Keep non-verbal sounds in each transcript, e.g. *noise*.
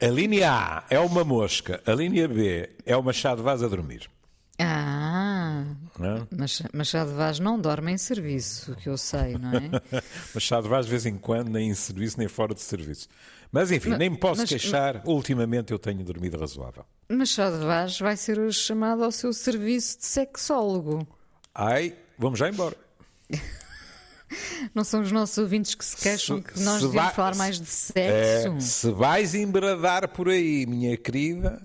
A *laughs* linha A é uma mosca, a linha B é o Machado Vaz a dormir. Ah, Não é? mas Machado Vaz não dorme em serviço, que eu sei, não é? *laughs* Machado Vaz, de vez em quando, nem em serviço nem fora de serviço. Mas enfim, nem me posso mas- queixar. Ultimamente eu tenho dormido razoável. Machado Vaz vai ser hoje chamado ao seu serviço de sexólogo. Ai, vamos já embora. *laughs* *laughs* Não são os nossos ouvintes que se queixam Se- que nós se devíamos vai- falar mais de É, sexo? se vais embradar por aí, minha querida,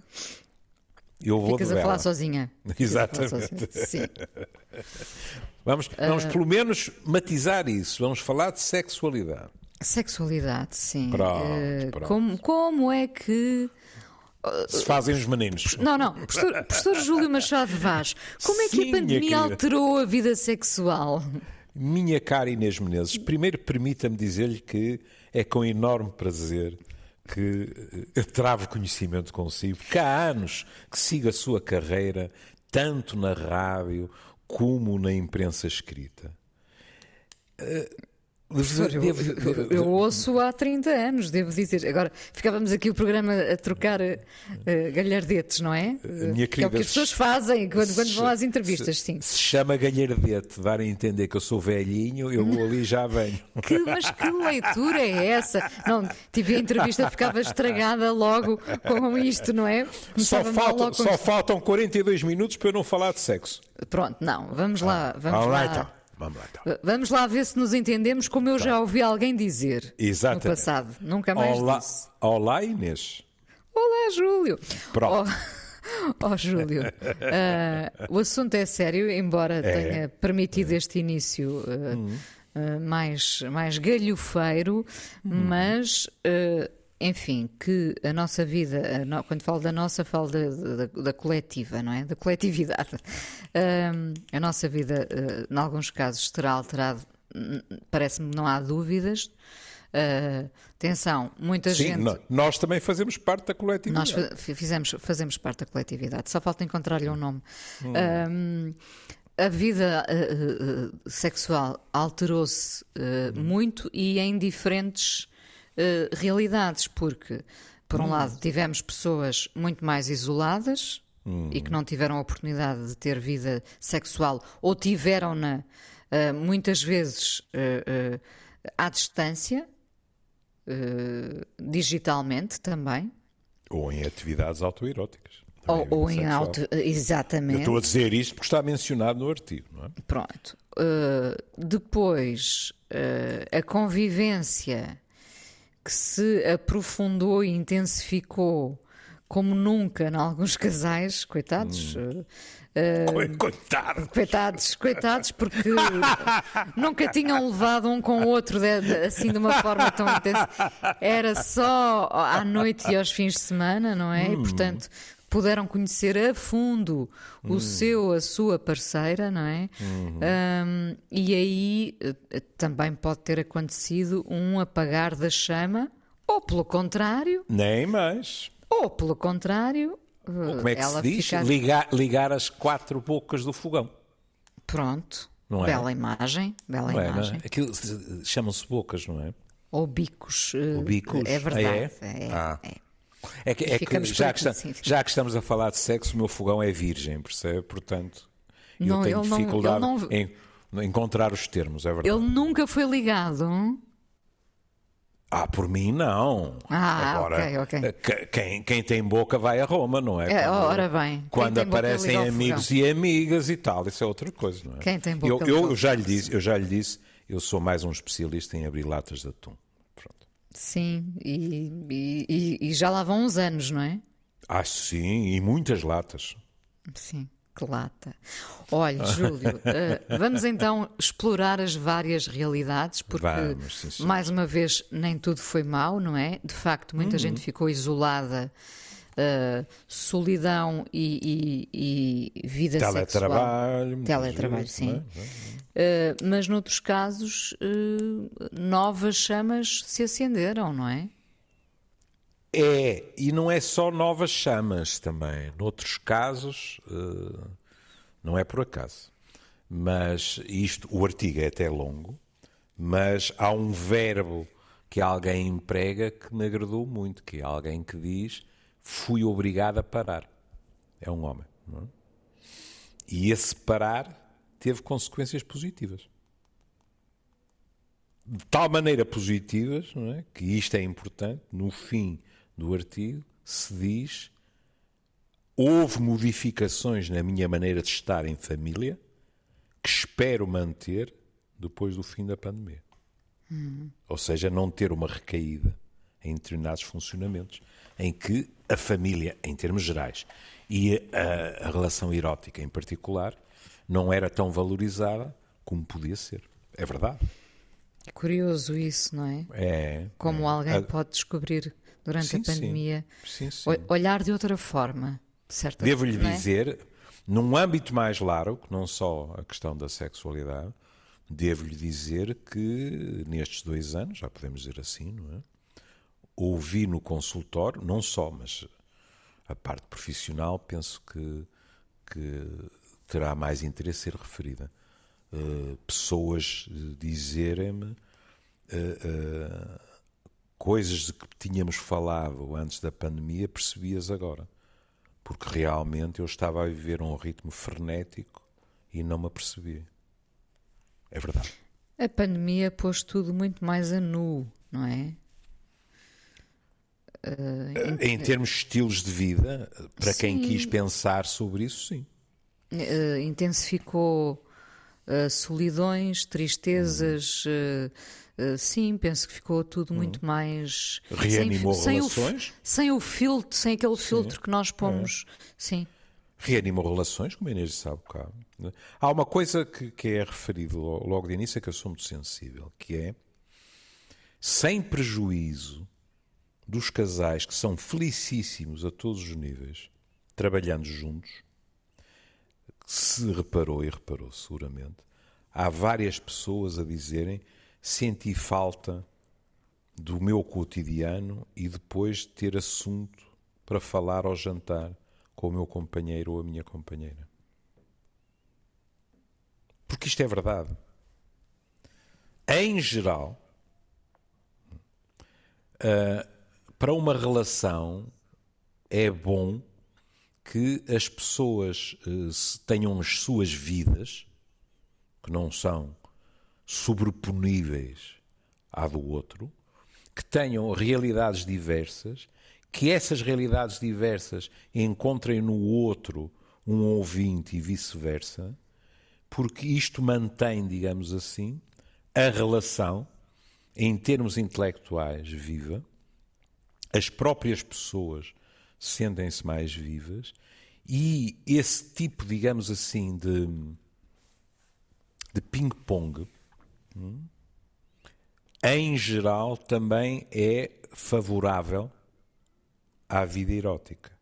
eu vou Ficas a falar sozinha. *laughs* A falar Exatamente. sozinha. Sim. *laughs* Vamos, vamos Ah. pelo menos matizar isso. Vamos falar de sexualidade. Sexualidade, sim. Pronto, Eh, pronto. Como, como é que. Se fazem os meninos. Não, não, professor, professor Júlio Machado Vaz, como é que Sim, a pandemia alterou a vida sexual? Minha cara Inês Menezes, primeiro permita-me dizer-lhe que é com enorme prazer que eh, travo conhecimento consigo, porque há anos que sigo a sua carreira, tanto na rádio como na imprensa escrita. Devo- eu- ouço há 30 anos, devo dizer. Agora, ficávamos aqui o programa a trocar eh, galhardetes, não é? minha que é o que querida, as pessoas fazem quando, quando vão às se- entrevistas, sim. Se chama galhardete, dar a entender que eu sou velhinho, eu vou ali e já venho. *laughs* Que, mas que leitura é essa? Não, tipo, a entrevista ficava estragada logo com isto, não é? Só Começava faltam, só isto. faltam 42 minutos para eu não falar de sexo. Pronto, não, vamos lá, vamos Vamos lá. lá então. Vamos lá então. Vamos lá ver se nos entendemos, como eu já ouvi alguém dizer Exatamente. no passado. Nunca mais Olá, disse. olá Inês. Olá, Júlio. Pronto. Oh, oh, Júlio, ah, o assunto é sério, embora tenha permitido este início ah, ah, mais, mais galhofeiro, mas, ah, enfim, que a nossa vida, quando falo da nossa, falo da, da- da coletiva, não é? Da coletividade. *laughs* Ah, a nossa vida, ah, em alguns casos, terá alterado, hum, parece-me que não há dúvidas. Ah, atenção, muita Sim, gente. nós também fazemos parte da Nós coletividade. fa- fizemos, fazemos parte da coletividade, só falta encontrar-lhe um nome. Hum. Um, a vida uh, uh, sexual alterou-se uh, muito e em diferentes uh, realidades, porque, por um Hum. lado, tivemos pessoas muito mais isoladas Hum. e que não tiveram a oportunidade de ter vida sexual ou tiveram-na uh, muitas vezes uh, uh, à distância, uh, digitalmente também. Ou em atividades autoeróticas. Ou, Também ou em auto. Eu Exatamente. estou a dizer isto porque está mencionado no artigo, não é? Pronto. Uh, depois, uh, a convivência que se aprofundou e intensificou como nunca em alguns casais, coitados. uh, Co- Coitado! Coitados, coitados, porque *laughs* nunca tinham levado um com o outro de- de- assim de uma forma tão intensa. Era só à noite e aos fins de semana, não é? E portanto puderam conhecer a fundo o seu, a sua parceira, não é? Um, e aí eh, também pode ter acontecido um apagar da chama, ou pelo contrário, Nem mais. ou pelo contrário. eh, Como é que se diz? ficar- Ligar, ligar as quatro bocas do fogão. Pronto. Não é? Bela imagem, bela Não é, não imagem. é? Aquilo se- chamam-se bocas, não é? Ou bicos. eh, Ou bicos. É verdade. Ah, é? é? Ah. é. É que, é que já, que sim. já que estamos a falar de sexo, o meu fogão é virgem, percebe? Portanto, eu Não, tenho ele não- dificuldade ele em encontrar os termos, é verdade. Ele nunca foi ligado. Ah, por mim não. Ah, Agora, ok, ok. que- Quem, quem tem boca vai a Roma, não é? É, ora bem, Quando aparecem amigos e amigas e tal, isso é outra coisa, não é? Quem tem boca eu, eu, eu já lhe disse, eu já lhe disse, eu sou mais um especialista em abrir latas de atum. Sim, e, e- e- já lá vão uns anos, não é? Ah, sim, e muitas latas. Sim, que lata. Olha, Júlio, *laughs* eh, vamos então explorar as várias realidades, porque, Vamos, sim, sim. mais uma vez, nem tudo foi mau, não é? De facto, muita Uhum. gente ficou isolada, eh, solidão e, e- e vida sexual. Teletrabalho. Teletrabalho, vezes, sim. é? Uh, mas noutros casos, uh, novas chamas se acenderam, não é? É, e não é só novas chamas também. Noutros casos, não é por acaso. Mas isto, o artigo é até longo, Mas há um verbo que alguém emprega que me agradou muito, que é alguém que diz fui obrigado a parar. É um homem. É? E esse parar teve consequências positivas. De tal maneira positivas, é? que isto é importante, no fim do artigo se diz houve modificações na minha maneira de estar em família que espero manter depois do fim da pandemia. Uhum. Ou seja, não ter uma recaída em determinados funcionamentos em que a família, em termos gerais, e a, a relação erótica em particular, não era tão valorizada como podia ser. É verdade. É curioso isso, não é? É. Como é. alguém pode descobrir durante sim, a pandemia sim. Sim, olhar de outra forma, de certa Devo-lhe é? dizer, num âmbito mais largo, não só a questão da sexualidade, devo-lhe dizer que nestes dois anos, já podemos dizer assim, não é? Ouvi no consultório, não só, mas a parte profissional, penso que, que terá mais interesse ser referida. Uh, pessoas dizerem-me uh, uh, coisas de que tínhamos falado antes da pandemia, percebias agora. Porque realmente eu estava a viver um ritmo frenético e não me apercebia. É verdade. A pandemia pôs tudo muito mais a nu, não é? Uh, em, em termos de estilos de vida, para sim. quem quis pensar sobre isso, sim. Uh, intensificou uh, solidões, tristezas. Hum. sim, penso que ficou tudo hum. muito mais. Reanimou sem, relações? Sem o, sem o filtro, sem aquele filtro sim. que nós pomos. É. Sim. Reanimou relações, como a Inês sabe cá. Há uma coisa que, que é referido logo de início que eu sou muito sensível, que é sem prejuízo dos casais que são felicíssimos a todos os níveis, trabalhando juntos, se reparou e reparou seguramente, há várias pessoas a dizerem senti falta do meu cotidiano e depois de ter assunto para falar ao jantar com o meu companheiro ou a minha companheira. Porque isto é verdade. Em geral, uh, para uma relação é bom que as pessoas uh, tenham as suas vidas, que não são sobreponíveis à do outro, que tenham realidades diversas, que essas realidades diversas encontrem no outro um ouvinte e vice-versa, porque isto mantém, digamos assim, a relação, em termos intelectuais, viva, as próprias pessoas sentem-se mais vivas e esse tipo, digamos assim, de, de ping-pong, hum, em geral, também é favorável à vida erótica.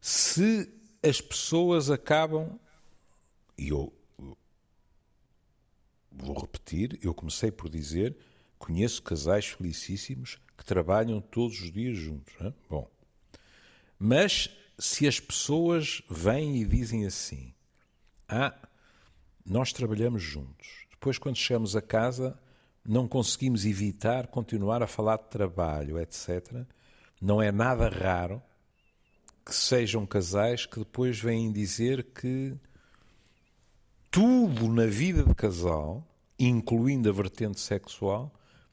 Se as pessoas acabam, e eu vou repetir, eu comecei por dizer, conheço casais felicíssimos que trabalham todos os dias juntos. Hein? Bom, mas se as pessoas vêm e dizem assim: Ah, nós trabalhamos juntos, depois, quando chegamos a casa, não conseguimos evitar continuar a falar de trabalho, etc. Não é nada raro que sejam casais que depois vêm dizer que tudo na vida de casal, incluindo a vertente sexual,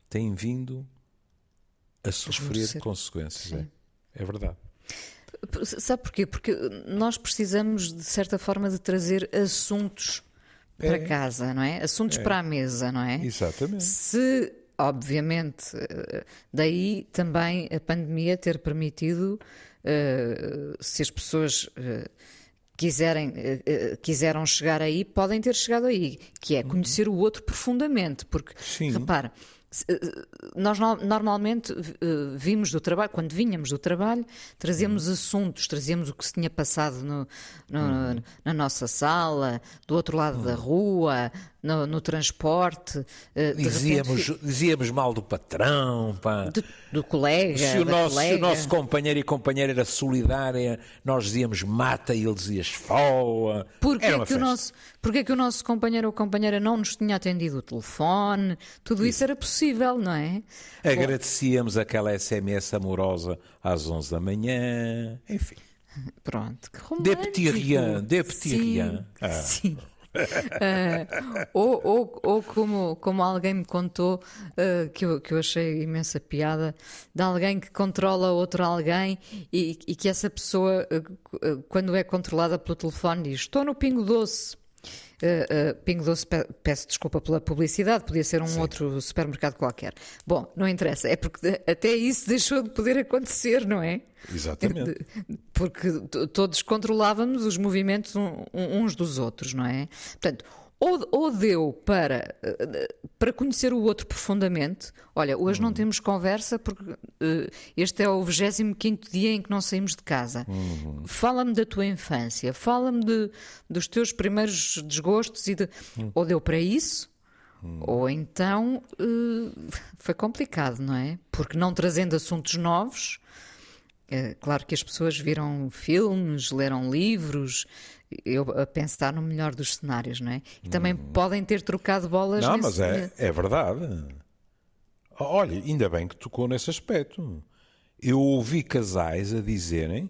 tem vindo a sofrer consequências. É. é verdade. Sabe porquê? Porque nós precisamos, de certa forma, de trazer assuntos para é. casa, não é? Assuntos é. para a mesa, não é? Exatamente. Se, obviamente, eh, daí também a pandemia ter permitido, uh, se as pessoas. Uh, quiserem, uh, quiseram chegar aí, podem ter chegado aí, que é conhecer o outro profundamente, porque, Sim. repara, nós normalmente eh, vimos do trabalho, quando vinhamos do trabalho, trazíamos uhum. assuntos, trazíamos o que se tinha passado no, no, uhum. na nossa sala, do outro lado uhum. da rua, no, no transporte. Eh, dizíamos, repente, dizíamos mal do patrão. Pá. De, do colega. Se o, nosso, colega. se o nosso companheiro e companheira era solidária, nós dizíamos mata e ele dizia esfoa. Porquê era uma que, o festa. nosso, porquê que o nosso companheiro ou companheira não nos tinha atendido o telefone? Tudo isso era possível, não é? Agradecíamos aquela SMS amorosa às 11 da manhã. Enfim. Pronto, que romântico. De petit rien, de petit Sim. Ah. Sim. Ah, ou ou, ou como, como alguém me contou, ah, que, eu, que eu achei imensa piada, de alguém que controla outro alguém e, e que essa pessoa, ah, quando é controlada pelo telefone, diz: Estou no Pingo Doce. Uh, uh, Pingo Doce, pe- peço desculpa pela publicidade, podia ser um outro supermercado qualquer. Bom, não interessa, é porque até isso *laughs* deixou de poder acontecer, não é? Exatamente. Porque todos controlávamos os movimentos uns dos outros, não é? Portanto, ou, ou deu para, eh, para conhecer o outro profundamente, olha, hoje não temos conversa porque eh, este é o 25 dia em que não saímos de casa. Fala-me da tua infância, fala-me de- dos teus primeiros desgostos e de... Ou deu para isso, ou então eh, foi complicado, não é? Porque não trazendo assuntos novos, claro que as pessoas viram filmes, leram livros, eu a pensar no melhor dos cenários, não é? E também podem ter trocado bolas Não, nesse... mas é, é verdade. Olha, ainda bem que tocou nesse aspecto. Eu ouvi casais a dizerem: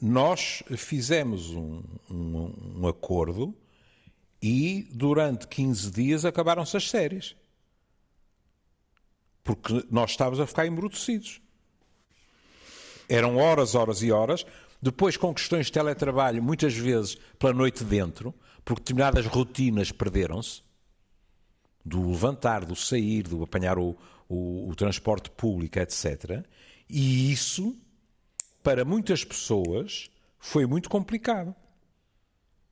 nós fizemos um, um- um acordo e durante 15 dias acabaram-se as séries. Porque nós estávamos a ficar embrutecidos. Eram horas, horas e horas. Depois, com questões de teletrabalho, muitas vezes pela noite dentro, porque determinadas rotinas perderam-se do levantar, do sair, do apanhar o, o- o transporte público, etc. E isso, para muitas pessoas, foi muito complicado.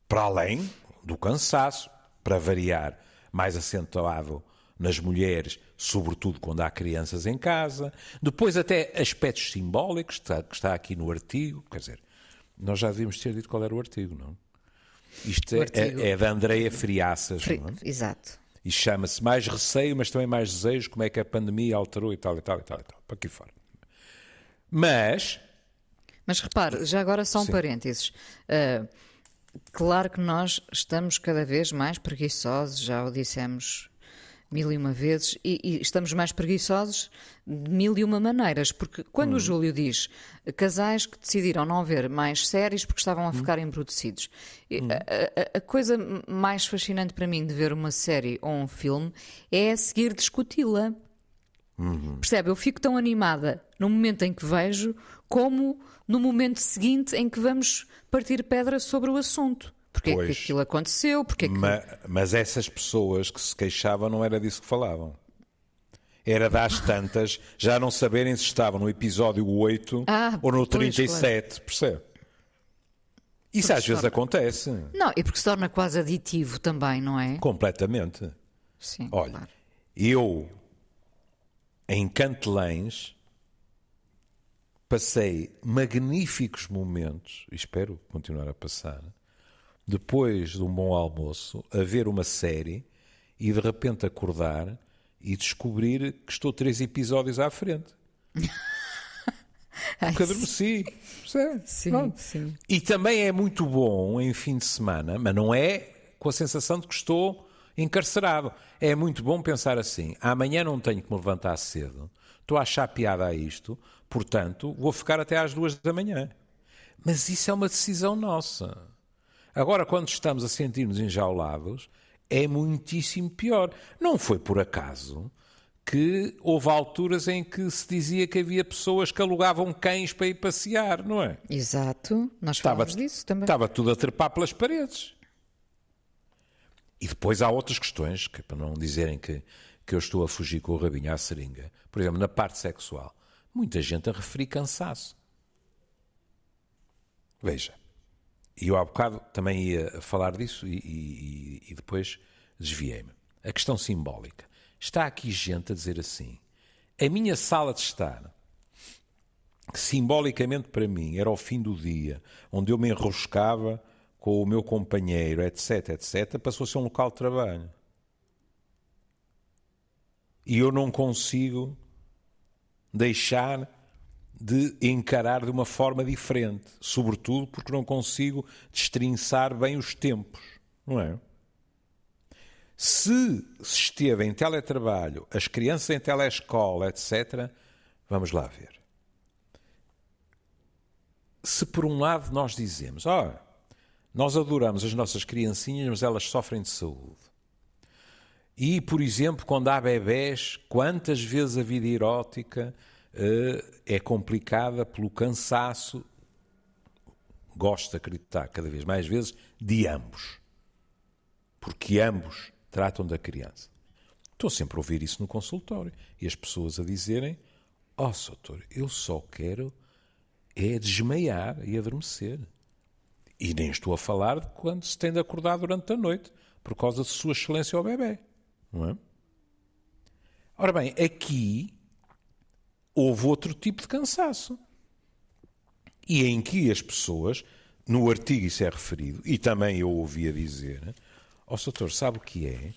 Para além do cansaço, para variar, mais acentuado nas mulheres, sobretudo quando há crianças em casa. Depois, até aspectos simbólicos, que está, que está aqui no artigo. Quer dizer, nós já devíamos ter dito qual era o artigo, não? Isto é, artigo. é, é da Andreia Friaças, Fri- não é? Exato. E chama-se Mais Receio, mas também Mais Desejo, como é que a pandemia alterou e tal, e tal, e tal, e tal, para aqui fora. Mas, Mas repare, já agora só um Sim. parênteses. Ah, claro que nós estamos cada vez mais preguiçosos, já o dissemos mil e uma vezes, e, e estamos mais preguiçosos de mil e uma maneiras, porque quando Hum. o Júlio diz casais que decidiram não ver mais séries porque estavam Hum. a ficar embrutecidos, e a, a- a coisa mais fascinante para mim de ver uma série ou um filme é seguir discuti-la. Percebe? Eu fico tão animada no momento em que vejo, como no momento seguinte em que vamos partir pedra sobre o assunto. Porque é que Pois. aquilo aconteceu? Porque é que... ma- mas essas pessoas que se queixavam não era disso que falavam. Era das *laughs* tantas já não saberem se estavam no episódio 8 Ah, ou no pois, 37, percebe? Isso Porque às vezes torna- acontece, Não, e porque se torna quase aditivo também, não é? completamente. Sim, Olha, claro. eu em Cantelães passei magníficos momentos, e espero continuar a passar, depois de um bom almoço, a ver uma série e de repente acordar e descobrir que estou três episódios à frente. *laughs* Porque adormeci. Sim, Pronto. sim. E também é muito bom em fim de semana, mas não é com a sensação de que estou encarcerado. É muito bom pensar assim: amanhã não tenho que me levantar cedo, estou a achar piada a isto, portanto vou ficar até às duas da manhã. Mas isso é uma decisão nossa. Agora, quando estamos a sentir-nos enjaulados, é muitíssimo pior. Não foi por acaso que houve alturas em que se dizia que havia pessoas que alugavam cães para ir passear, não é? Exato, nós Estava, falamos disso também. estava tudo a trepar pelas paredes. E depois há outras questões, que é para não dizerem que, que eu estou a fugir com o rabinho à seringa. Por exemplo, na parte sexual, muita gente a referir cansaço. Veja, e eu há bocado também ia falar disso e, e- e depois desviei-me. A questão simbólica. Está aqui gente a dizer assim: a minha sala de estar que simbolicamente para mim era o fim do dia, onde eu me enroscava com o meu companheiro, etc, etc, passou a ser um local de trabalho. E eu não consigo deixar de encarar de uma forma diferente, sobretudo porque não consigo destrinçar bem os tempos, não é? Se esteve em teletrabalho, as crianças em telescola, etc., vamos lá ver. Se por um lado nós dizemos, ó, oh, nós adoramos as nossas criancinhas, mas elas sofrem de saúde. E, por exemplo, quando há bebés, quantas vezes a vida erótica é complicada pelo cansaço, gosto de acreditar cada vez mais vezes, de ambos. Porque ambos tratam da criança. Estou sempre a ouvir isso no consultório e as pessoas a dizerem: Ó, oh, doutor, eu só quero é desmaiar e adormecer. E nem estou a falar de quando se tem de acordar durante a noite por causa de Sua Excelência ao bebê. Não é? Ora bem, aqui houve outro tipo de cansaço. E em que as pessoas, no artigo isso é referido, e também eu ouvia dizer, Ó, oh, doutor, sabe o que é?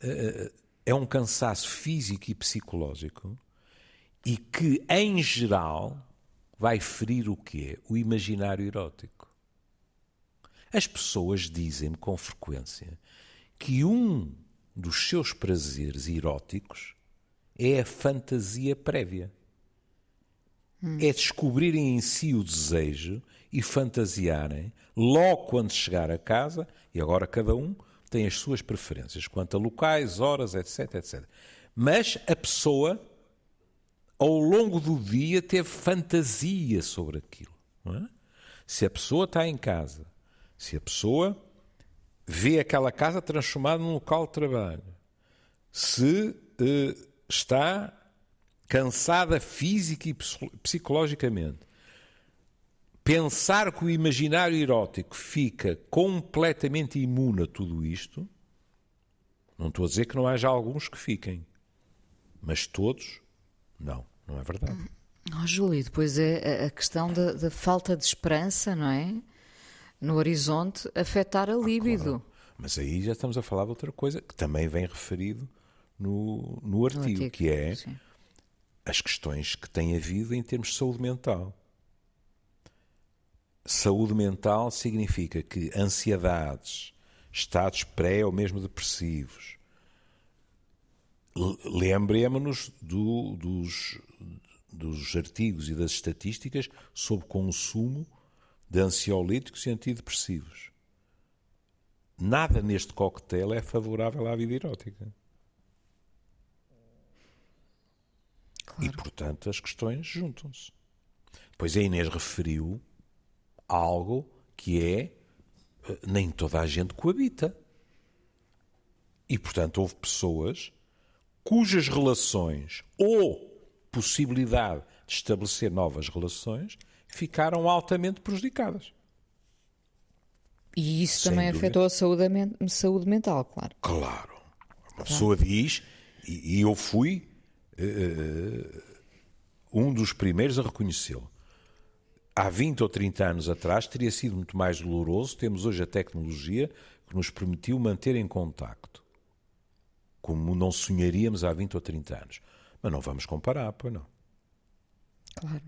Eh, é um cansaço físico e psicológico e que, em geral, vai ferir o quê? O imaginário erótico. As pessoas dizem-me com frequência que um dos seus prazeres eróticos é a fantasia prévia. Hum. É descobrirem em si o desejo e fantasiarem logo quando chegar a casa, e agora cada um tem as suas preferências quanto a locais, horas, etc, etc. Mas a pessoa, ao longo do dia, teve fantasia sobre aquilo. É? Se a pessoa está em casa, se a pessoa vê aquela casa transformada num local de trabalho, se eh, está cansada física e psicologicamente, pensar que o imaginário erótico fica completamente imune a tudo isto, não estou a dizer que não haja alguns que fiquem, mas todos, não, não é verdade. Oh, Júlio, depois é a questão da, da, falta de esperança, não é? No horizonte, afetar a líbido. Claro. Mas aí já estamos a falar de outra coisa que também vem referido no, no, artigo, no artigo que é sim. as questões que têm havido em termos de saúde mental. Saúde mental significa que ansiedades, estados pré ou mesmo depressivos. Lembremos-nos do, dos, dos artigos e das estatísticas sobre consumo de ansiolíticos e antidepressivos. Nada neste coquetel é favorável à vida erótica. Claro. E, portanto, as questões juntam-se. Pois a Inês referiu algo que é eh, nem toda a gente coabita. E, portanto, houve pessoas cujas relações ou possibilidade de estabelecer novas relações ficaram altamente prejudicadas. E isso Sem também dúvida. afetou a saúde, saúde mental, claro. Claro. Uma claro. pessoa diz, e, e eu fui um dos primeiros a reconhecê-lo há 20 ou 30 anos atrás teria sido muito mais doloroso. Temos hoje a tecnologia que nos permitiu manter em contacto, como não sonharíamos há 20 ou 30 anos. Mas não vamos comparar, pois não. Claro.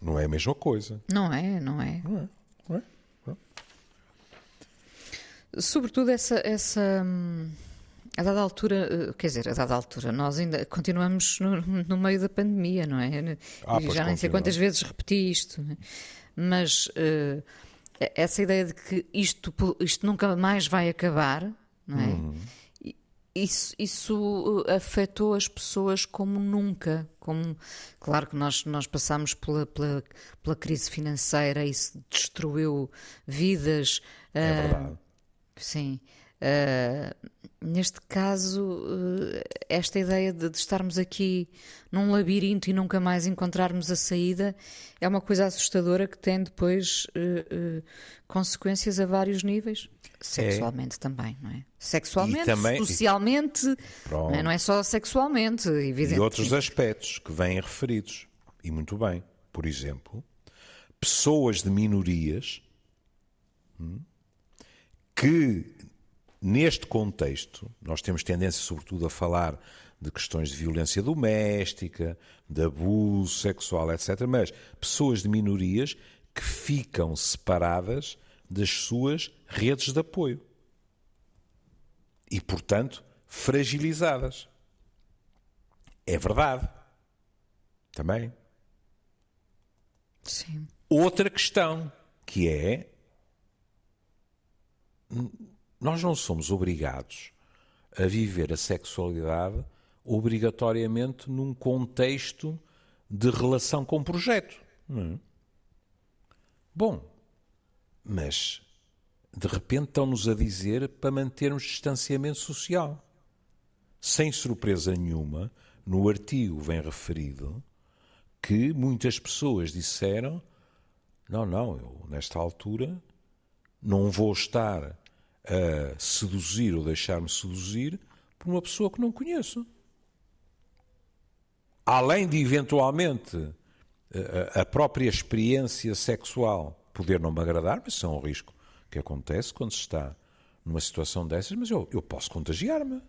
Não é a mesma coisa. Não é, não é. Não é. Não é. Não. Sobretudo essa. essa hum, a dada altura, eh, quer dizer, a dada altura, nós ainda continuamos no, no meio da pandemia, não é? Ah, já nem sei quantas vezes repeti isto, é? mas uh, essa ideia de que isto, isto nunca mais vai acabar, não é? Uhum. Isso, isso eh, afetou as pessoas como nunca. Como, claro que nós, nós passamos pela, pela, pela crise financeira, isso destruiu vidas. É uh, verdade. Sim. Uh, neste caso, uh, esta ideia de, de, estarmos aqui num labirinto e nunca mais encontrarmos a saída é uma coisa assustadora que tem depois uh, consequências a vários níveis. Sexualmente é. também, não é? Sexualmente, também, socialmente, não é, não é só sexualmente, evidentemente. E outros aspectos que vêm referidos. E muito bem. Por exemplo, pessoas de minorias hum, que Neste contexto, nós temos tendência, sobretudo, a falar de questões de violência doméstica, de abuso sexual, etc. Mas pessoas de minorias que ficam separadas das suas redes de apoio e, portanto, fragilizadas. É verdade. Também. Sim. Outra questão que é nós não somos obrigados a viver a sexualidade obrigatoriamente num contexto de relação com o projeto. Hum. Bom, mas de repente estão-nos a dizer para mantermos distanciamento social. Sem surpresa nenhuma, no artigo vem referido que muitas pessoas disseram: não, não, eu nesta altura não vou estar a seduzir ou deixar-me seduzir por uma pessoa que não conheço além de eventualmente a própria experiência sexual poder não me agradar, mas isso é um risco que acontece quando se está numa situação dessas, mas eu, eu posso contagiar-me.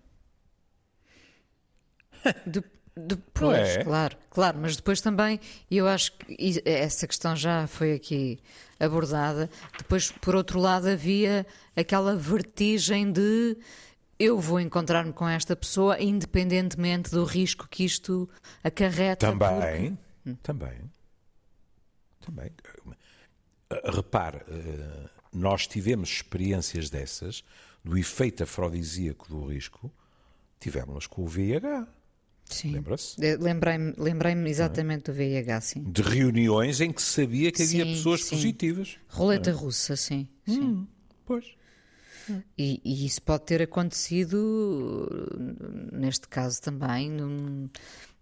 *laughs* De, depois, é? claro, claro, mas depois também, eu acho que essa questão já foi aqui abordada, depois, por outro lado, havia aquela vertigem de eu vou encontrar-me com esta pessoa independentemente do risco que isto acarreta. Também, porque... também, também. Repare, eh, nós tivemos experiências dessas, do efeito afrodisíaco do risco, tivemos com o VIH. Lembra-se? Lembrei-me lembrei exatamente é? do VIH, sim. De reuniões em que sabia que havia sim, pessoas sim. positivas. Roleta é? russa, sim. sim. Hum, pois. E, e, isso pode ter acontecido, neste caso também, num,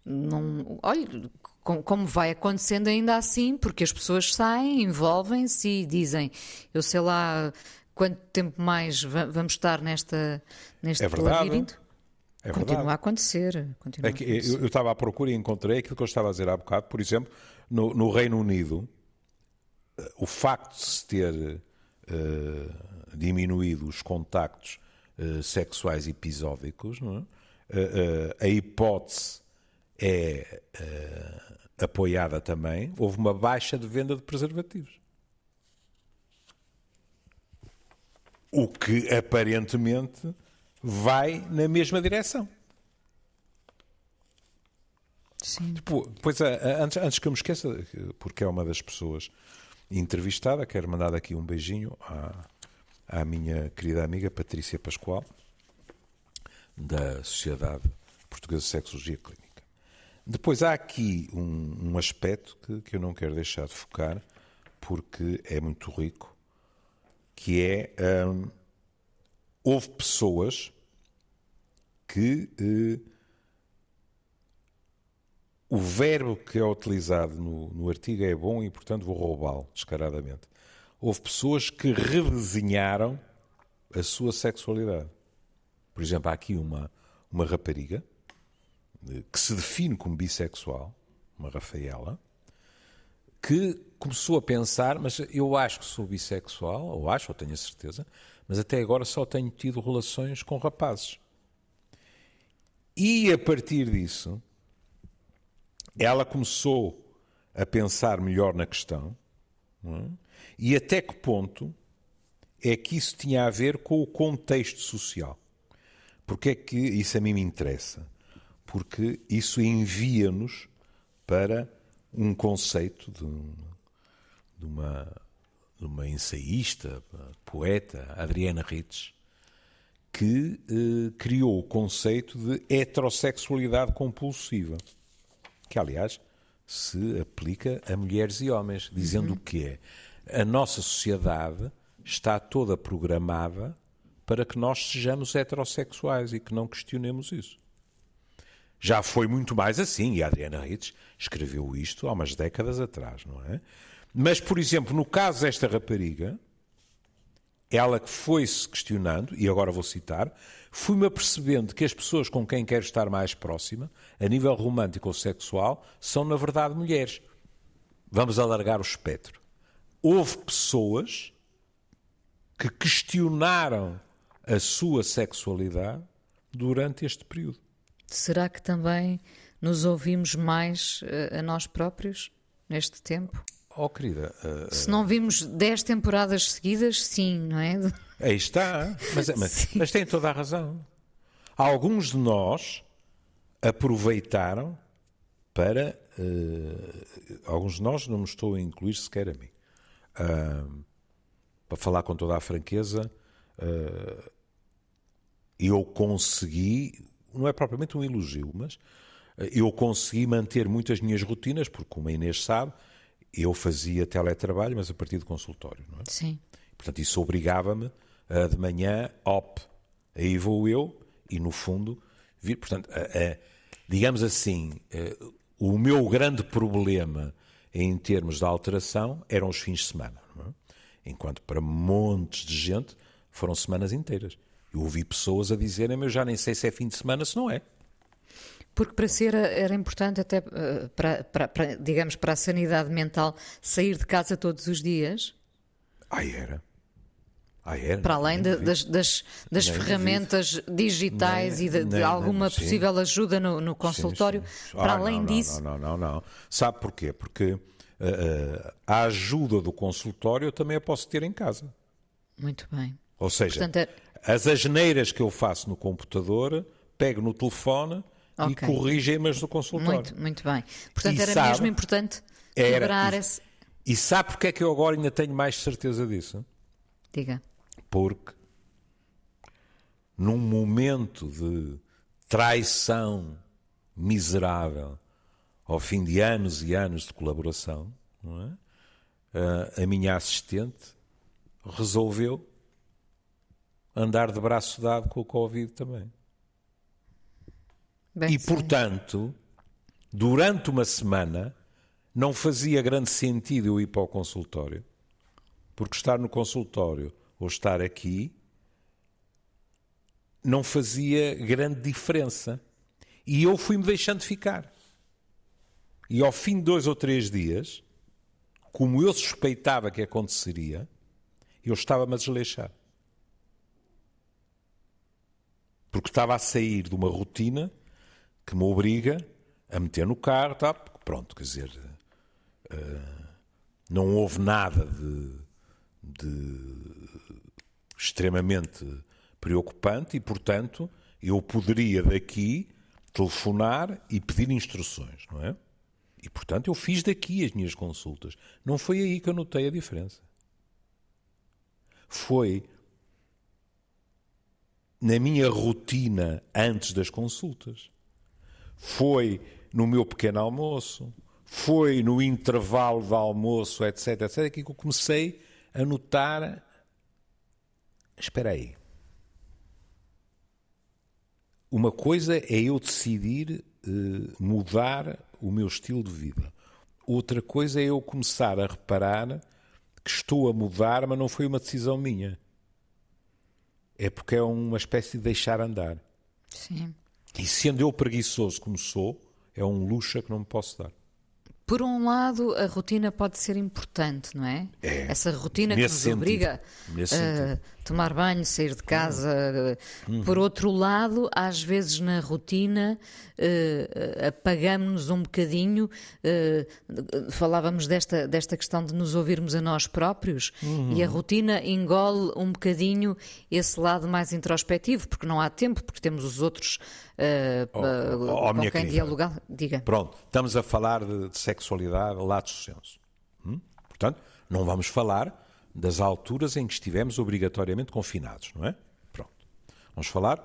num, olha, como vai acontecendo ainda assim, porque as pessoas saem, envolvem-se e dizem, eu sei lá quanto tempo mais vamos estar nesta, neste é labirinto. É continua verdade. a acontecer. Continua é que, Eu, eu, estava à procura e encontrei aquilo que eu estava a dizer há bocado, por exemplo, no, no Reino Unido, o facto de se ter uh, diminuído os contactos uh, sexuais episódicos, é? uh, a hipótese é apoiada também, houve uma baixa de venda de preservativos. O que aparentemente vai na mesma direção. Sim. Depois, antes, antes que eu me esqueça, porque é uma das pessoas entrevistada, quero mandar aqui um beijinho à, à minha querida amiga Patrícia Pascoal, da Sociedade Portuguesa de Sexologia Clínica. Depois há aqui um, um aspecto que, que, eu não quero deixar de focar, porque é muito rico, que é hum, houve pessoas que eh, o verbo que é utilizado no, no artigo é bom e, portanto, vou roubá-lo descaradamente houve pessoas que redesenharam a sua sexualidade. Por exemplo, há aqui uma, uma rapariga eh, que se define como bissexual, uma Rafaela, que começou a pensar, mas eu acho que sou bissexual, ou acho, ou tenho a certeza, mas até agora só tenho tido relações com rapazes. E a partir disso, ela começou a pensar melhor na questão, é? E até que ponto é que isso tinha a ver com o contexto social? Porque é que isso a mim me interessa? Porque isso envia-nos para um conceito de, de, uma, de uma ensaísta, poeta, Adriana Ritz, que eh, criou o conceito de heterossexualidade compulsiva, que aliás se aplica a mulheres e homens, dizendo uhum. o que é a nossa sociedade está toda programada para que nós sejamos heterossexuais e que não questionemos isso. Já foi muito mais assim, e a Adriana Ritz escreveu isto há umas décadas atrás, não é? Mas, por exemplo, no caso desta rapariga, ela que foi-se questionando, e agora vou citar, fui-me apercebendo que as pessoas com quem quero estar mais próxima, a nível romântico ou sexual, são na verdade mulheres. Vamos alargar o espectro houve pessoas que questionaram a sua sexualidade durante este período. Será que também nos ouvimos mais uh, a nós próprios neste tempo? Oh, querida. Uh, Se não vimos 10 temporadas seguidas, sim, não é? *laughs* Aí está. Mas, mas, mas tem toda a razão. Alguns de nós aproveitaram para. Uh, alguns de nós, não me estou a incluir sequer a mim. Uh, para falar com toda a franqueza, uh, eu consegui, não é propriamente um elogio, mas eu consegui manter muitas minhas rotinas, porque, como a Inês sabe, eu fazia teletrabalho, mas a partir do consultório, não é? Sim. Portanto, isso obrigava-me a de manhã, op, aí vou eu, e no fundo, vir. Portanto, a, a, digamos assim, a, o meu grande problema em termos de alteração eram os fins de semana. É? Enquanto para montes de gente foram semanas inteiras. Eu ouvi pessoas a dizerem, eu já nem sei se é fim de semana, se não é. Porque para ser era importante até eh, para, para, para, digamos para a sanidade mental sair de casa todos os dias. Ah, era. Ah, era? Para além de, das, das, das ferramentas digitais nem, e de, de alguma nem, possível ajuda no, no consultório, sim, sim. para ah, além não, disso. Não, não, não, não. Sabe porquê? Porque uh, a ajuda do consultório eu também a posso ter em casa. Muito bem. Ou seja, Portanto, é... as asneiras que eu faço no computador, pego no telefone okay. e corrigem-me do consultório. Muito, muito bem. Portanto, e era sabe, mesmo importante quebrar esse. E sabe porque é que eu agora ainda tenho mais certeza disso? Diga. Porque num momento de traição miserável, ao fim de anos e anos de colaboração, é? a minha assistente resolveu andar de braço dado com o Covid também. Bem, e, portanto, durante uma semana, não fazia grande sentido eu ir para o consultório, porque estar no consultório ou estar aqui não fazia grande diferença. E eu fui-me deixando ficar. E ao fim de dois ou três dias, como eu suspeitava que aconteceria, eu estava-me a desleixar. Porque estava a sair de uma rotina que me obriga a meter no carro, tá? pronto, quer dizer, uh, não houve nada de, de extremamente preocupante e, portanto, eu poderia daqui telefonar e pedir instruções, não é? E, portanto, eu fiz daqui as minhas consultas. Não foi aí que eu notei a diferença. Foi na minha rotina antes das consultas foi no meu pequeno almoço, foi no intervalo de almoço, etc, etc, que eu comecei a notar. Espera aí. Uma coisa é eu decidir uh, mudar o meu estilo de vida. Outra coisa é eu começar a reparar que estou a mudar, mas não foi uma decisão minha. É porque é uma espécie de deixar andar. Sim. E sendo eu preguiçoso como sou, é um luxo que não me posso dar. Por um lado, a rotina pode ser importante, não é? é Essa rotina que nos sentido. obriga a tomar banho, sair de casa. Uhum. Por outro lado, às vezes na rotina uh, apagamos-nos um bocadinho. Uh, falávamos desta, desta questão de nos ouvirmos a nós próprios uhum. e a rotina engole um bocadinho esse lado mais introspectivo, porque não há tempo, porque temos os outros uh, oh, oh, com quem dialogar. Diga. Pronto, estamos a falar de, de sexualidade, lato senso. Hum? Portanto, não vamos falar das alturas em que estivemos obrigatoriamente confinados, não é? Pronto. Vamos falar,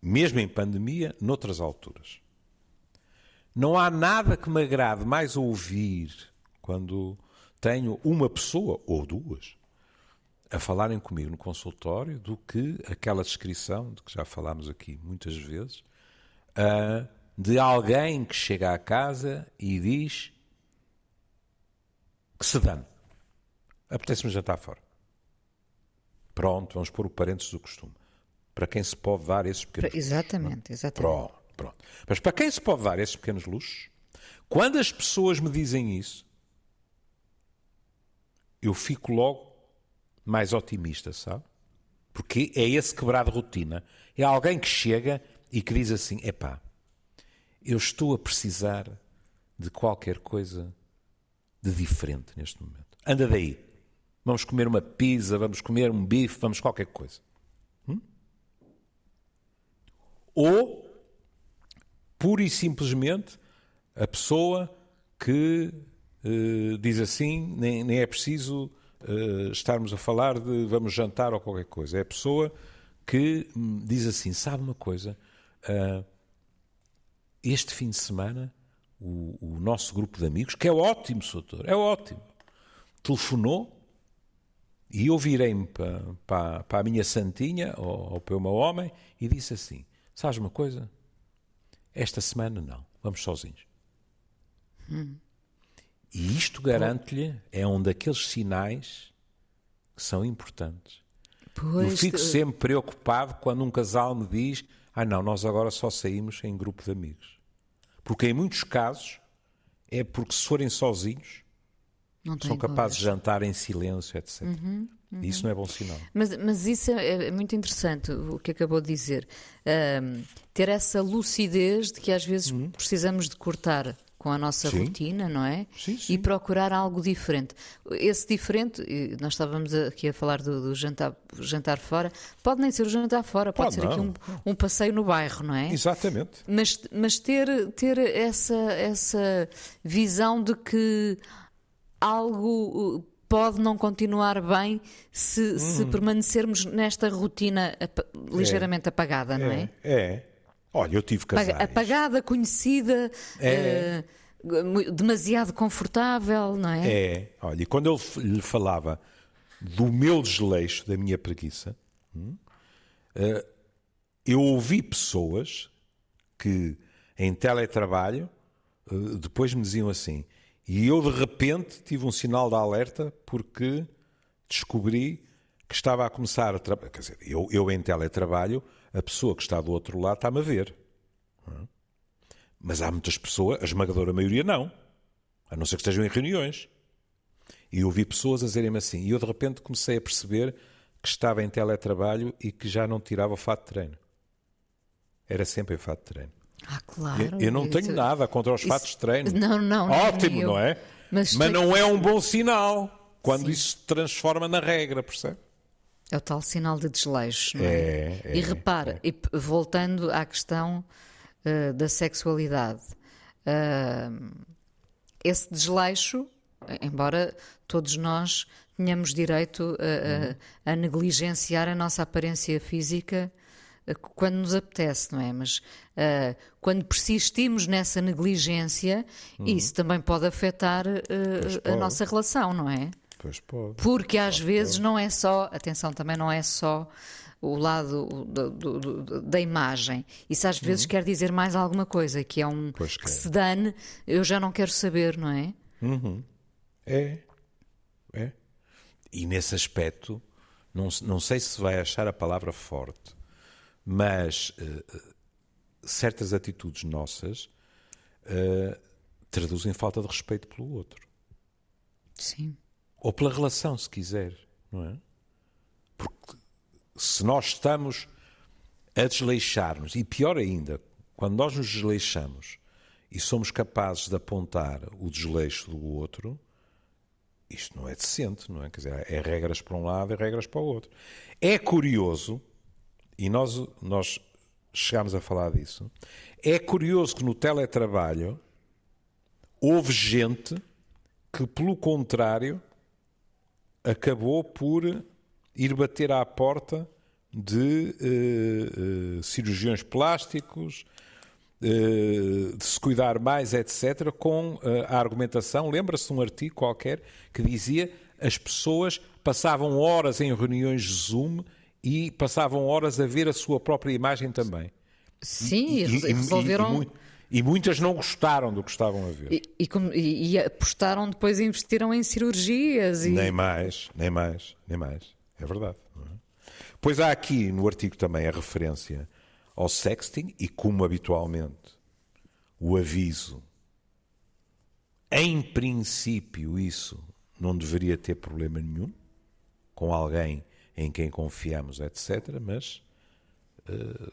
mesmo em pandemia, noutras alturas. Não há nada que me agrade mais ouvir quando tenho uma pessoa ou duas a falarem comigo no consultório do que aquela descrição de que já falámos aqui muitas vezes uh, de alguém que chega à casa e diz que se dane apetece-me jantar fora. Pronto, vamos pôr o parênteses do costume. Para quem se pode dar esses pequenos Exatamente, exatamente. Pronto, pronto. Mas para quem se pode dar esses pequenos luxos, quando as pessoas me dizem isso, eu fico logo mais otimista, sabe? Porque é esse quebrar de rotina. É alguém que chega e que diz assim: epá, eu estou a precisar de qualquer coisa de diferente neste momento. Anda daí. Vamos comer uma pizza, vamos comer um bife, vamos qualquer coisa. Hum? Ou, pura e simplesmente, a pessoa que uh, diz assim, nem, nem é preciso uh, estarmos a falar de vamos jantar ou qualquer coisa. É a pessoa que hum, diz assim: sabe uma coisa? Uh, este fim de semana, o, o, nosso grupo de amigos, que é ótimo, doutor, é ótimo, telefonou e eu virei-me para, para, para, a minha santinha ou, ou para o meu homem e disse assim: Sabes uma coisa? Esta semana não, vamos sozinhos. Hum. E isto garante-lhe, é um daqueles sinais que são importantes. Pois eu fico sempre preocupado quando um casal me diz: Ah, não, nós agora só saímos em grupo de amigos. Porque em muitos casos é porque se forem sozinhos são capazes de jantar em silêncio, etc. Uhum, uhum. Isso não é bom sinal. Mas, mas isso é, é, muito interessante o que acabou de dizer. Um, ter essa lucidez de que às vezes uhum. precisamos de cortar com a nossa sim. rotina, não é? Sim, sim. E procurar algo diferente. Esse diferente, nós estávamos aqui a falar do, do jantar, jantar fora, pode nem ser o jantar fora, pode, pode ser não. aqui um, um, passeio no bairro, não é? Exatamente. Mas, mas ter, ter essa, essa visão de que algo uh, pode não continuar bem se, hum. se permanecermos nesta rotina ligeiramente é. apagada, não é? É. é. Olha, eu tive casais. Apagada, conhecida, é. uh, demasiado confortável, não é? É. Olha, e quando eu lhe falava do meu desleixo, da minha preguiça, uh, eu ouvi pessoas que em teletrabalho uh, depois me diziam assim, e eu de repente tive um sinal de alerta porque descobri que estava a começar a trabalhar. Quer dizer, eu, eu em teletrabalho a pessoa que está do outro lado está-me a ver. Mas há muitas pessoas, a esmagadora maioria não. A não ser que estejam em reuniões. E eu ouvi pessoas a dizerem-me assim. E eu de repente comecei a perceber que estava em teletrabalho e que já não tirava o fato de treino. Era sempre em fato de treino. Ah, claro. Eu, eu não tenho nada contra os isso... fatos de treino. Não, não. Ótimo, não, não é? Mas, Mas não é um bom sinal quando Sim. isso se transforma na regra, percebe? É o tal sinal de desleixo, não é? é, é e repara, é. E voltando à questão uh, da sexualidade, uh, esse desleixo, embora todos nós tenhamos direito a, a, a negligenciar a nossa aparência física uh, quando nos apetece, não é? Mas quando persistimos nessa negligência, uhum. isso também pode afetar a nossa relação, não é? Pois pode. Porque às pode, vezes pode. não é só, atenção, também não é só o lado do, do, do, da imagem. Isso às vezes uhum. quer dizer mais alguma coisa, que é um pois que se dane, eu já não quero saber, não é? Uhum. É. É. E nesse aspecto, não, não sei se vai achar a palavra forte, mas uh, certas atitudes nossas uh, traduzem falta de respeito pelo outro. Sim. Ou pela relação, se quiser, não é? Porque se nós estamos a desleixar-nos, e pior ainda, quando nós nos desleixamos e somos capazes de apontar o desleixo do outro, isto não é decente, não é? Quer dizer, é regras para um lado e regras para o outro. É curioso, e nós, nós chegámos a falar disso, é curioso que no teletrabalho houve gente que, pelo contrário, acabou por ir bater à porta de uh, uh, cirurgiões plásticos, uh, de se cuidar mais, etc., com a argumentação. Lembra-se de um artigo qualquer que dizia as pessoas passavam horas em reuniões de Zoom e passavam horas a ver a sua própria imagem também. Sim, e, resolveram. E, e muitas não gostaram do que estavam a ver. E, e, e apostaram depois e investiram em cirurgias. E... Nem mais, nem mais, nem mais. É verdade. É? Pois há aqui no artigo também a referência ao sexting e como habitualmente o aviso. Em princípio, isso não deveria ter problema nenhum com alguém em quem confiamos, etc. Mas uh,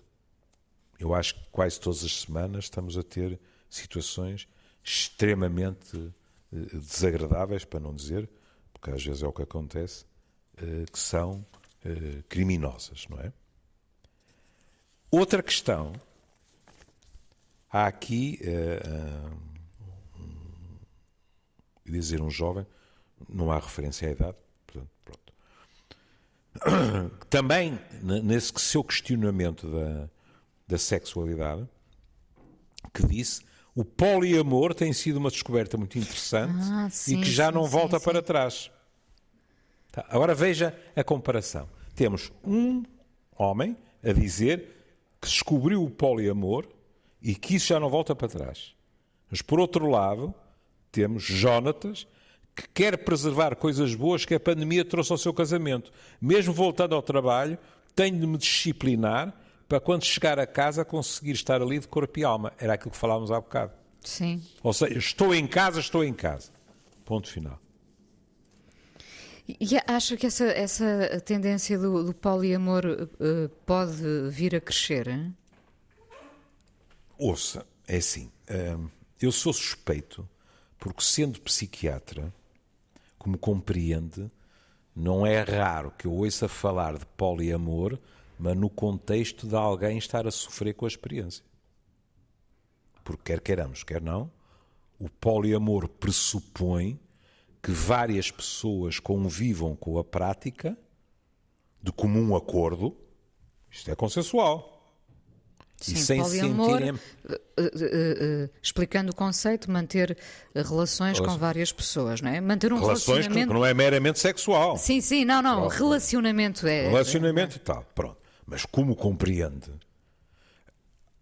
eu acho que quase todas as semanas estamos a ter situações extremamente eh, desagradáveis, para não dizer, porque às vezes é o que acontece, eh, que são eh, criminosas, não é? Outra questão, há aqui, um, dizer um jovem, não há referência à idade, portanto, pronto. *coughs* Também, nesse seu questionamento da, da sexualidade, que disse o poliamor tem sido uma descoberta muito interessante ah, sim, e que já sim, não sim, volta para trás. Tá, agora veja a comparação. Temos um homem a dizer que descobriu o poliamor e que isso já não volta para trás. Mas por outro lado, temos Jonatas que quer preservar coisas boas que a pandemia trouxe ao seu casamento. Mesmo voltando ao trabalho, tenho de me disciplinar para quando chegar a casa conseguir estar ali de corpo e alma. Era aquilo que falávamos há bocado. Sim. Ou seja, estou em casa, estou em casa. Ponto final. E acha que essa, essa tendência do, do poliamor uh, pode vir a crescer? Hein? Ouça, é assim. Uh, eu sou suspeito porque, sendo psiquiatra, como compreende, não é raro que eu ouça falar de poliamor mas no contexto de alguém estar a sofrer com a experiência. Porque quer queiramos, quer não, o poliamor pressupõe que várias pessoas convivam com a prática de comum acordo. Isto é consensual. Sim, e sem poliamor, sentirem... uh, uh, uh, explicando o conceito, manter relações com várias pessoas, não é? Manter um relações relacionamento... que não é meramente sexual. Sim, sim, não, não, relacionamento é... Relacionamento e tal, pronto. Mas como compreende?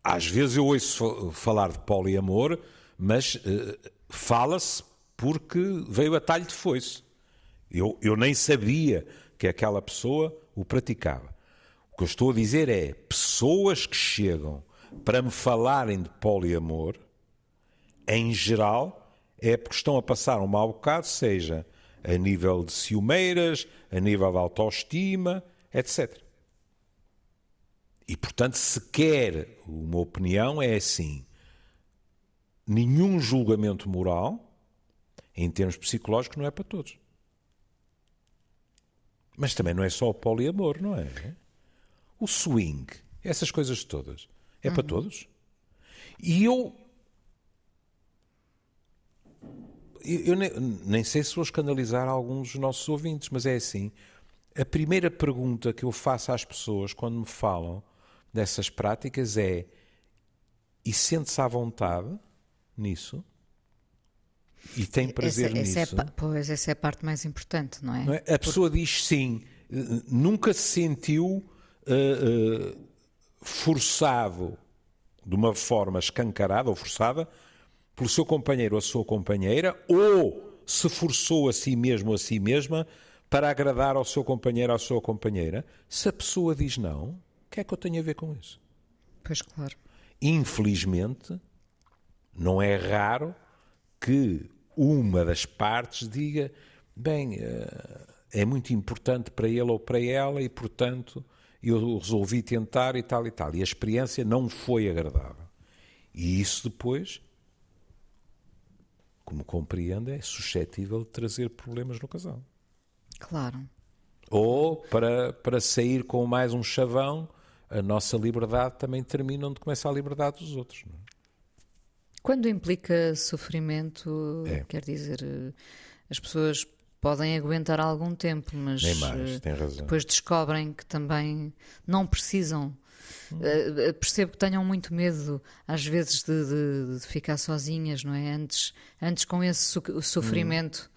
Às vezes eu ouço falar de poliamor, mas uh, fala-se porque veio a talho de foice. Eu, eu nem sabia que aquela pessoa o praticava. O que eu estou a dizer é: pessoas que chegam para me falarem de poliamor, em geral, é porque estão a passar um mau bocado, seja a nível de ciumeiras, a nível de autoestima, etc. E, portanto, se quer uma opinião, é assim: nenhum julgamento moral, em termos psicológicos, não é para todos. Mas também não é só o poliamor, não é? O swing, essas coisas todas, é uhum. para todos. E eu. Eu nem, nem sei se vou escandalizar alguns dos nossos ouvintes, mas é assim. A primeira pergunta que eu faço às pessoas quando me falam dessas práticas é e sente-se à vontade nisso e tem prazer essa, essa nisso. É, pois, essa é a parte mais importante, não é? Não é? A pessoa diz sim, nunca se sentiu uh, uh, forçado de uma forma escancarada ou forçada pelo seu companheiro ou a sua companheira ou se forçou a si mesmo ou a si mesma para agradar ao seu companheiro ou à sua companheira. Se a pessoa diz não, o que é que eu tenho a ver com isso? Pois claro. Infelizmente, não é raro que uma das partes diga: bem, eh, é muito importante para ele ou para ela e, portanto, eu resolvi tentar e tal e tal. E a experiência não foi agradável. E isso depois, como compreende, é suscetível de trazer problemas no casal. Claro. Ou para, para sair com mais um chavão a nossa liberdade também termina onde começa a liberdade dos outros. É? Quando implica sofrimento, é. quer dizer, as pessoas podem aguentar algum tempo, mas mais, eh, depois descobrem que também não precisam. Hum. Percebo que tenham muito medo, às vezes, de, de, de, ficar sozinhas, não é? Antes, antes com esse sofrimento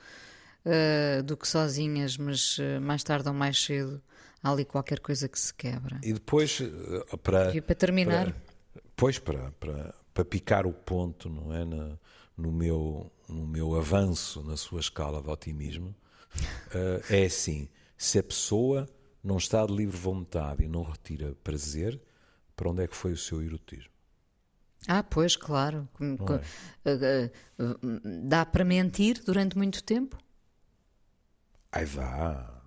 hum. uh, do que sozinhas, mas mais tarde ou mais cedo há ali qualquer coisa que se quebra. E depois, eh, para, e para terminar. Para, pois, para, para, para picar o ponto, não é? Na, no, meu, no meu avanço na sua escala de otimismo, uh, *laughs* é assim: se a pessoa não está de livre vontade e não retira prazer, para onde é que foi o seu erotismo? Ah, pois, claro. É? Dá para mentir durante muito tempo? Ai, dá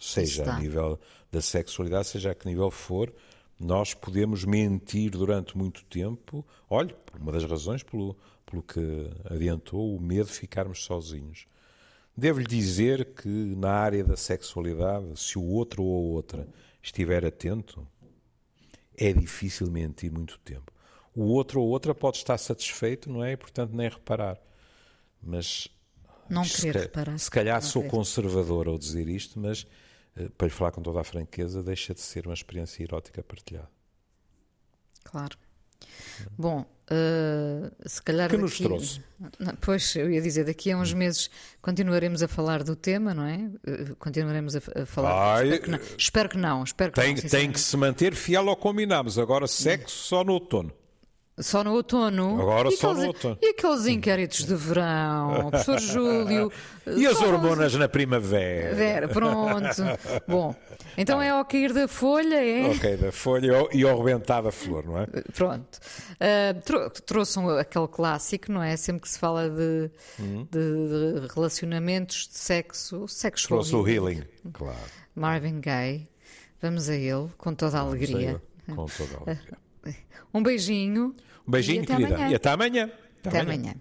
seja a nível da sexualidade, seja a que nível for, nós podemos mentir durante muito tempo. Olhe, uma das razões pelo, pelo que adiantou o medo de ficarmos sozinhos. Devo-lhe dizer que na área da sexualidade, se o outro ou a outra estiver atento, é difícil mentir muito tempo. O outro ou outra pode estar satisfeito, não é? E, portanto, nem reparar. Mas. Não querer se, reparar. Se calhar não sou querer. conservador ao dizer isto, mas, para lhe falar com toda a franqueza, deixa de ser uma experiência erótica partilhada. Claro. Bom, uh, se calhar. Que nos daqui- trouxe? Não, Pois, eu ia dizer, daqui a uns meses continuaremos a falar do tema, não é? Uh, Continuaremos a, a falar. Ai, espero, que não, espero que não. Espero que Tem, não, tem que se manter fiel ao que combinámos. Agora, sexo só no outono. Só no outono. Agora e só aqueles, no outono. E aqueles inquéritos de verão, professor *laughs* Júlio. E as hormonas na primavera? Vera, pronto. Bom, então é ao cair da folha, é? Ok, da folha e ao- ao rebentar da flor, não é? Pronto. Uh, trou- trouxam aquele clássico, não é? Sempre que se fala de, Hum. de- de relacionamentos de sexo, sexual. Trouxe o healing, claro. Marvin Gaye. Vamos a ele, com toda a alegria. Com toda a alegria. *laughs* Um beijinho. Um beijinho, e até querida. Amanhã. E até amanhã. Até amanhã.